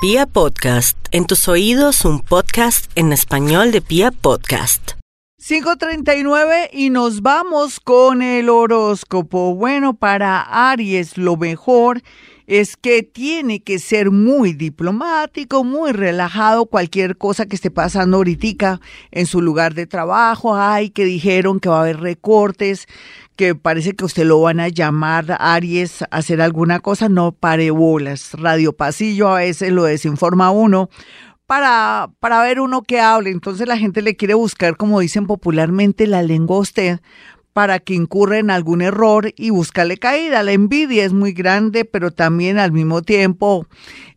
Pia Podcast, en tus oídos un podcast en español de Pia Podcast. 5.39 y nos vamos con el horóscopo. Bueno, para Aries lo mejor es que tiene que ser muy diplomático, muy relajado, cualquier cosa que esté pasando ahorita en su lugar de trabajo. Ay, que dijeron que va a haber recortes, que parece que usted lo van a llamar Aries a hacer alguna cosa, no pare bolas. Radio Pasillo a veces lo desinforma uno para, para ver uno que hable. Entonces la gente le quiere buscar, como dicen popularmente, la lengua a usted para que incurra en algún error y buscarle caída. La envidia es muy grande, pero también al mismo tiempo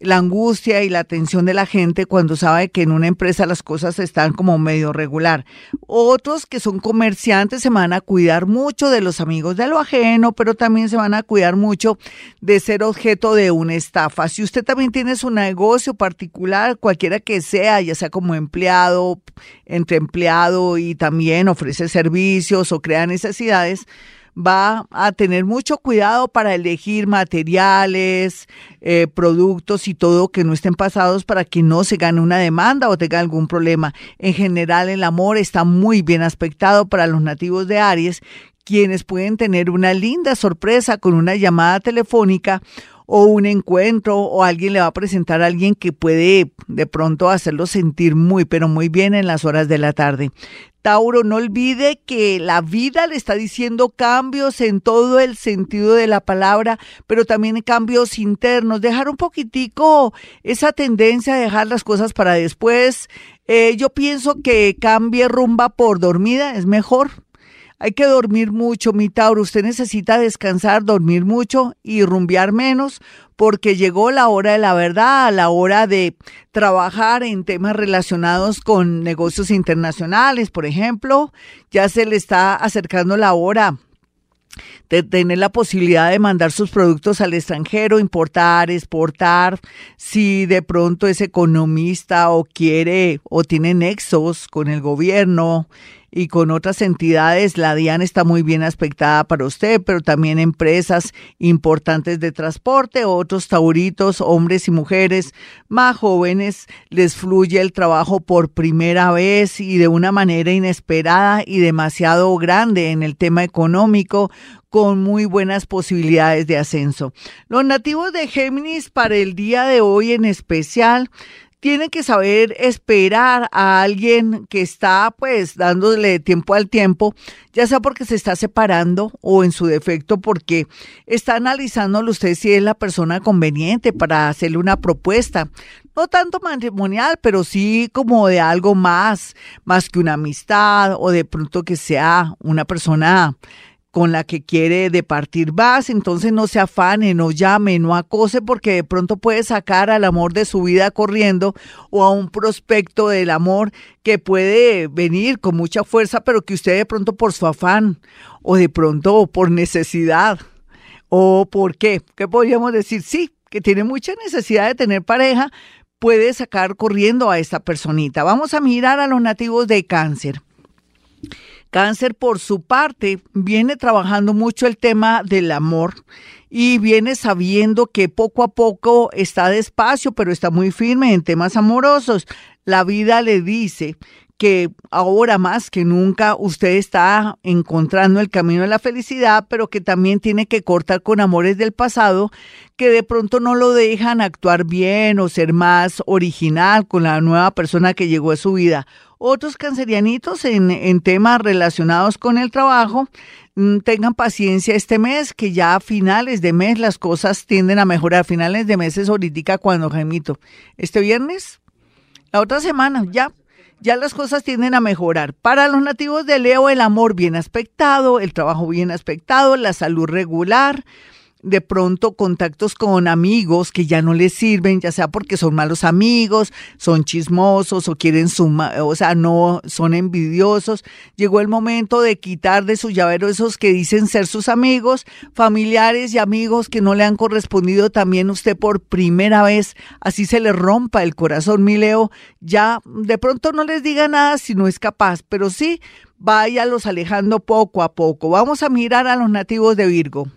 la angustia y la tensión de la gente cuando sabe que en una empresa las cosas están como medio regular. Otros que son comerciantes se van a cuidar mucho de los amigos de lo ajeno, pero también se van a cuidar mucho de ser objeto de una estafa. Si usted también tiene su negocio particular, cualquiera que sea, ya sea como empleado, entre empleado y también ofrece servicios o crea necesidades, va a tener mucho cuidado para elegir materiales, eh, productos y todo que no estén pasados para que no se gane una demanda o tenga algún problema. En general, el amor está muy bien aspectado para los nativos de Aries, quienes pueden tener una linda sorpresa con una llamada telefónica o un encuentro o alguien le va a presentar a alguien que puede de pronto hacerlo sentir muy, pero muy bien en las horas de la tarde. Tauro, no olvide que la vida le está diciendo cambios en todo el sentido de la palabra, pero también cambios internos. Dejar un poquitico esa tendencia a dejar las cosas para después. Eh, yo pienso que cambie rumba por dormida, es mejor. Hay que dormir mucho, mi Tauro. Usted necesita descansar, dormir mucho y rumbear menos, porque llegó la hora de la verdad, la hora de trabajar en temas relacionados con negocios internacionales, por ejemplo. Ya se le está acercando la hora de tener la posibilidad de mandar sus productos al extranjero, importar, exportar, si de pronto es economista o quiere o tiene nexos con el gobierno y con otras entidades, la DIAN está muy bien aspectada para usted, pero también empresas importantes de transporte, otros tauritos, hombres y mujeres más jóvenes, les fluye el trabajo por primera vez y de una manera inesperada y demasiado grande en el tema económico, con muy buenas posibilidades de ascenso. Los nativos de Géminis para el día de hoy en especial tienen que saber esperar a alguien que está pues dándole tiempo al tiempo, ya sea porque se está separando o en su defecto porque está analizándolo usted si es la persona conveniente para hacerle una propuesta. No tanto matrimonial, pero sí como de algo más, más que una amistad o de pronto que sea una persona con la que quiere departir más, entonces no se afane, no llame, no acose porque de pronto puede sacar al amor de su vida corriendo o a un prospecto del amor que puede venir con mucha fuerza, pero que usted de pronto por su afán o de pronto por necesidad o por qué, ¿qué podríamos decir? Sí, que tiene mucha necesidad de tener pareja, puede sacar corriendo a esta personita. Vamos a mirar a los nativos de cáncer. Cáncer, por su parte, viene trabajando mucho el tema del amor y viene sabiendo que poco a poco está despacio, pero está muy firme en temas amorosos. La vida le dice que ahora más que nunca usted está encontrando el camino de la felicidad, pero que también tiene que cortar con amores del pasado que de pronto no lo dejan actuar bien o ser más original con la nueva persona que llegó a su vida. Otros cancerianitos en, temas relacionados con el trabajo, mm, tengan paciencia este mes, que ya a finales de mes las cosas tienden a mejorar. A finales de mes es ahorita cuando, Jaimito, este viernes, la otra semana, ya, ya las cosas tienden a mejorar. Para los nativos de Leo, el amor bien aspectado, el trabajo bien aspectado, la salud regular, de pronto contactos con amigos que ya no les sirven, ya sea porque son malos amigos, son chismosos o quieren sumar, o sea, no son envidiosos. Llegó el momento de quitar de su llavero esos que dicen ser sus amigos, familiares y amigos que no le han correspondido también usted por primera vez, así se le rompa el corazón, mi Leo. Ya de pronto no les diga nada si no es capaz, pero sí váyalos alejando poco a poco. Vamos a mirar a los nativos de Virgo.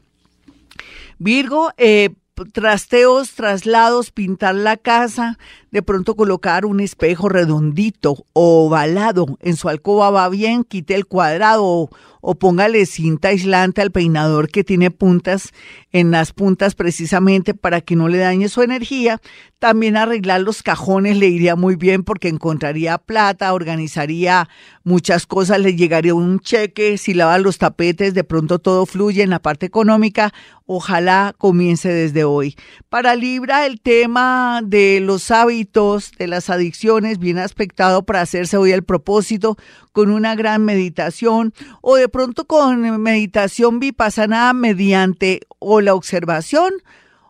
Virgo, eh, trasteos, traslados, pintar la casa, de pronto colocar un espejo redondito o ovalado en su alcoba va bien, quite el cuadrado o, póngale cinta aislante al peinador que tiene puntas en las puntas precisamente para que no le dañe su energía. También arreglar los cajones le iría muy bien porque encontraría plata, organizaría muchas cosas, le llegaría un cheque, si lava los tapetes, de pronto todo fluye en la parte económica. Ojalá comience desde hoy. Para Libra, el tema de los hábitos, de las adicciones, bien aspectado para hacerse hoy el propósito con una gran meditación o de pronto con meditación vipassana mediante o la observación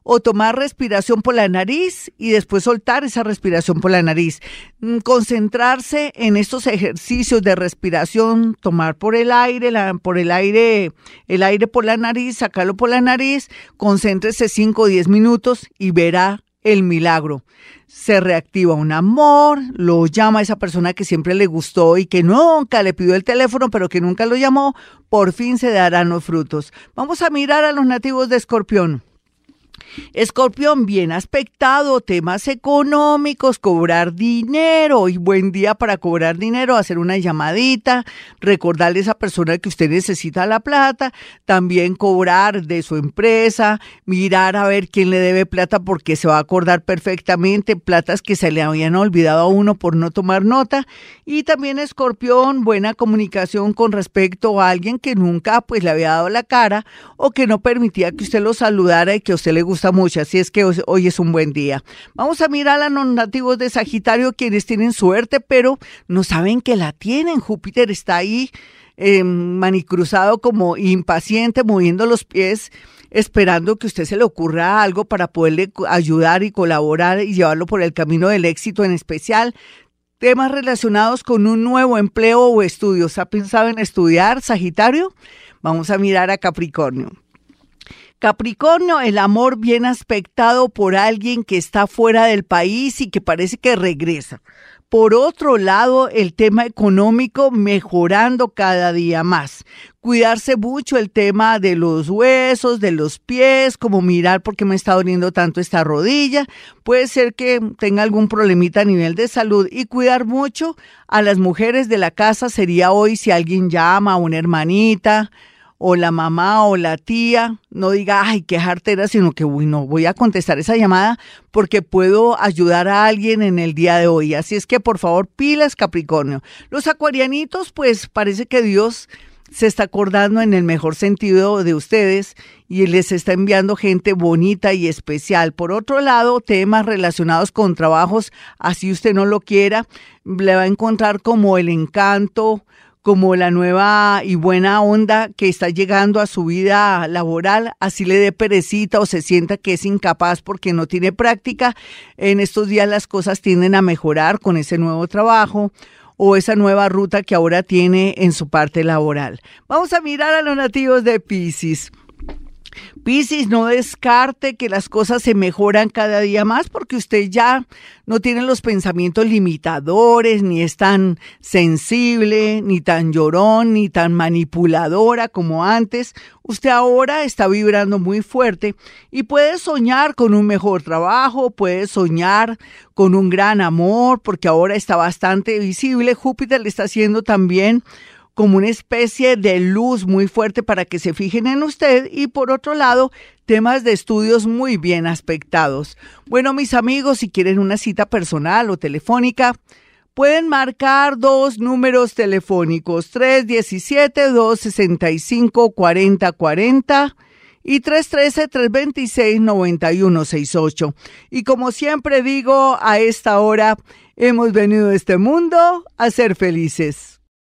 o tomar respiración por la nariz y después soltar esa respiración por la nariz. Mm, concentrarse en estos ejercicios de respiración, tomar por el aire, por el aire, el aire por la nariz, sacarlo por la nariz, concéntrese 5 o 10 minutos y verá el milagro. Se reactiva un amor, lo llama esa persona que siempre le gustó y que nunca le pidió el teléfono, pero que nunca lo llamó, por fin se darán los frutos. Vamos a mirar a los nativos de Escorpión. Escorpión, bien aspectado, temas económicos, cobrar dinero. Y buen día para cobrar dinero, hacer una llamadita, recordarle a esa persona que usted necesita la plata, también cobrar de su empresa, mirar a ver quién le debe plata porque se va a acordar perfectamente, platas que se le habían olvidado a uno por no tomar nota. Y también Escorpión, buena comunicación con respecto a alguien que nunca pues le había dado la cara o que no permitía que usted lo saludara y que a usted le gusta mucho, así es que hoy es un buen día. Vamos a mirar a los nativos de Sagitario, quienes tienen suerte, pero no saben que la tienen. Júpiter está ahí eh, manicruzado como impaciente, moviendo los pies esperando que usted se le ocurra algo para poderle ayudar y colaborar y llevarlo por el camino del éxito, en especial temas relacionados con un nuevo empleo o estudios. ¿Ha pensado en estudiar, Sagitario? Vamos a mirar a Capricornio. Capricornio, el amor bien aspectado por alguien que está fuera del país y que parece que regresa. Por otro lado, el tema económico mejorando cada día más. Cuidarse mucho el tema de los huesos, de los pies, como mirar por qué me está doliendo tanto esta rodilla. Puede ser que tenga algún problemita a nivel de salud y cuidar mucho a las mujeres de la casa sería hoy si alguien llama a una hermanita, o la mamá o la tía no diga, ay, qué jartera, sino que, uy, no, voy a contestar esa llamada porque puedo ayudar a alguien en el día de hoy. Así es que, por favor, pilas, Capricornio. Los acuarianitos, pues parece que Dios se está acordando en el mejor sentido de ustedes y les está enviando gente bonita y especial. Por otro lado, temas relacionados con trabajos, así usted no lo quiera, le va a encontrar como el encanto, como la nueva y buena onda que está llegando a su vida laboral, así le dé perecita o se sienta que es incapaz porque no tiene práctica, en estos días las cosas tienden a mejorar con ese nuevo trabajo o esa nueva ruta que ahora tiene en su parte laboral. Vamos a mirar a los nativos de Pisces. Piscis, no descarte que las cosas se mejoran cada día más porque usted ya no tiene los pensamientos limitadores, ni es tan sensible, ni tan llorón, ni tan manipuladora como antes. Usted ahora está vibrando muy fuerte y puede soñar con un mejor trabajo, puede soñar con un gran amor porque ahora está bastante visible. Júpiter le está haciendo también como una especie de luz muy fuerte para que se fijen en usted y por otro lado, temas de estudios muy bien aspectados. Bueno, mis amigos, si quieren una cita personal o telefónica, pueden marcar dos números telefónicos, 317-265-4040 y 313-326-9168. Y como siempre digo, a esta hora hemos venido a este mundo a ser felices.